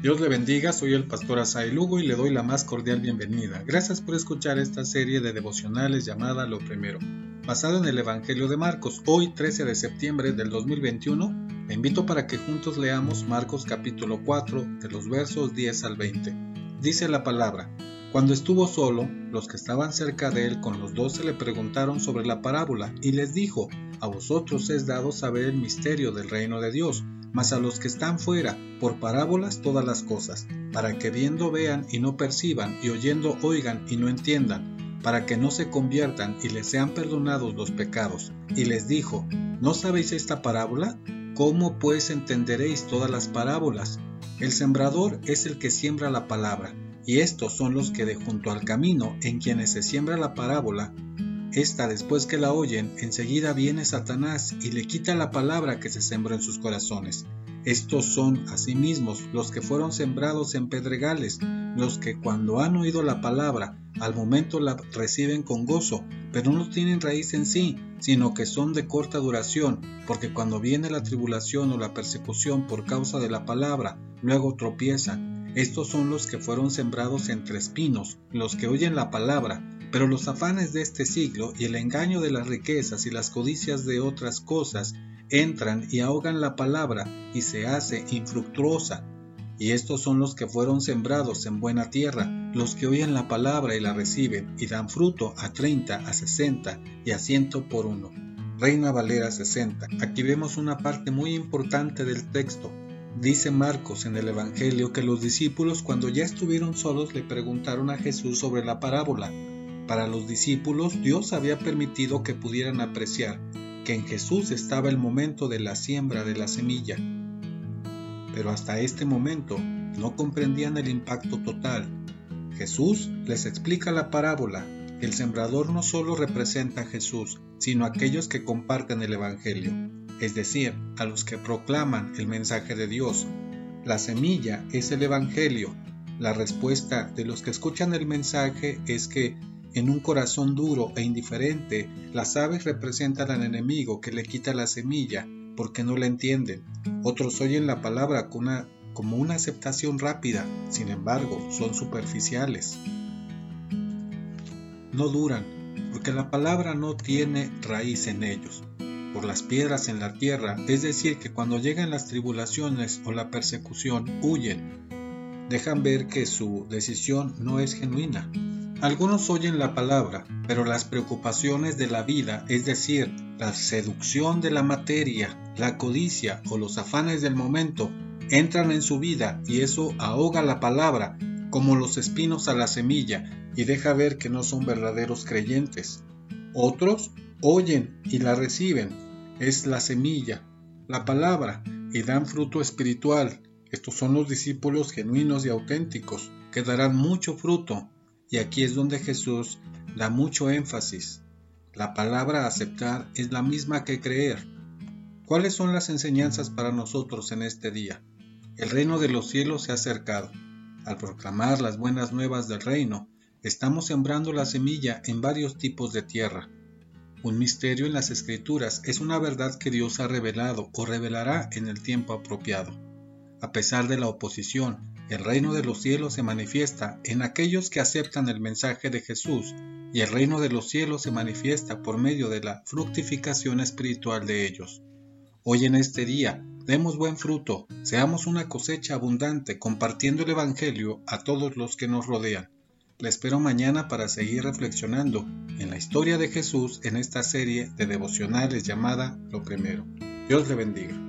Dios le bendiga, soy el pastor Asai Lugo y le doy la más cordial bienvenida. Gracias por escuchar esta serie de devocionales llamada Lo Primero, basada en el Evangelio de Marcos. Hoy, 13 de septiembre del 2021, le invito para que juntos leamos Marcos capítulo 4, de los versos 10 al 20. Dice la palabra, cuando estuvo solo, los que estaban cerca de él con los doce le preguntaron sobre la parábola y les dijo, a vosotros es dado saber el misterio del reino de Dios mas a los que están fuera, por parábolas todas las cosas, para que viendo vean y no perciban, y oyendo oigan y no entiendan, para que no se conviertan y les sean perdonados los pecados. Y les dijo, ¿no sabéis esta parábola? ¿Cómo pues entenderéis todas las parábolas? El sembrador es el que siembra la palabra, y estos son los que de junto al camino, en quienes se siembra la parábola, esta después que la oyen, enseguida viene Satanás y le quita la palabra que se sembró en sus corazones. Estos son asimismo los que fueron sembrados en pedregales, los que cuando han oído la palabra, al momento la reciben con gozo, pero no tienen raíz en sí, sino que son de corta duración, porque cuando viene la tribulación o la persecución por causa de la palabra, luego tropiezan. Estos son los que fueron sembrados entre espinos, los que oyen la palabra, pero los afanes de este siglo y el engaño de las riquezas y las codicias de otras cosas entran y ahogan la palabra y se hace infructuosa. Y estos son los que fueron sembrados en buena tierra, los que oyen la palabra y la reciben y dan fruto a 30, a 60 y a 100 por uno. Reina Valera 60. Aquí vemos una parte muy importante del texto. Dice Marcos en el Evangelio que los discípulos cuando ya estuvieron solos le preguntaron a Jesús sobre la parábola para los discípulos, Dios había permitido que pudieran apreciar que en Jesús estaba el momento de la siembra de la semilla. Pero hasta este momento no comprendían el impacto total. Jesús les explica la parábola. El sembrador no solo representa a Jesús, sino a aquellos que comparten el Evangelio, es decir, a los que proclaman el mensaje de Dios. La semilla es el Evangelio. La respuesta de los que escuchan el mensaje es que en un corazón duro e indiferente, las aves representan al enemigo que le quita la semilla porque no la entienden. Otros oyen la palabra como una aceptación rápida, sin embargo, son superficiales. No duran, porque la palabra no tiene raíz en ellos. Por las piedras en la tierra, es decir, que cuando llegan las tribulaciones o la persecución, huyen. Dejan ver que su decisión no es genuina, algunos oyen la palabra, pero las preocupaciones de la vida, es decir, la seducción de la materia, la codicia o los afanes del momento, entran en su vida y eso ahoga la palabra como los espinos a la semilla y deja ver que no son verdaderos creyentes. Otros oyen y la reciben, es la semilla, la palabra, y dan fruto espiritual. Estos son los discípulos genuinos y auténticos, que darán mucho fruto y aquí es donde Jesús da mucho énfasis. La palabra aceptar es la misma que creer. ¿Cuáles son las enseñanzas para nosotros en este día? El reino de los cielos se ha acercado. Al proclamar las buenas nuevas del reino, estamos sembrando la semilla en varios tipos de tierra. Un misterio en las escrituras es una verdad que Dios ha revelado o revelará en el tiempo apropiado. A pesar de la oposición, el reino de los cielos se manifiesta en aquellos que aceptan el mensaje de Jesús y el reino de los cielos se manifiesta por medio de la fructificación espiritual de ellos. Hoy en este día, demos buen fruto, seamos una cosecha abundante compartiendo el Evangelio a todos los que nos rodean. Le espero mañana para seguir reflexionando en la historia de Jesús en esta serie de devocionales llamada Lo Primero. Dios le bendiga.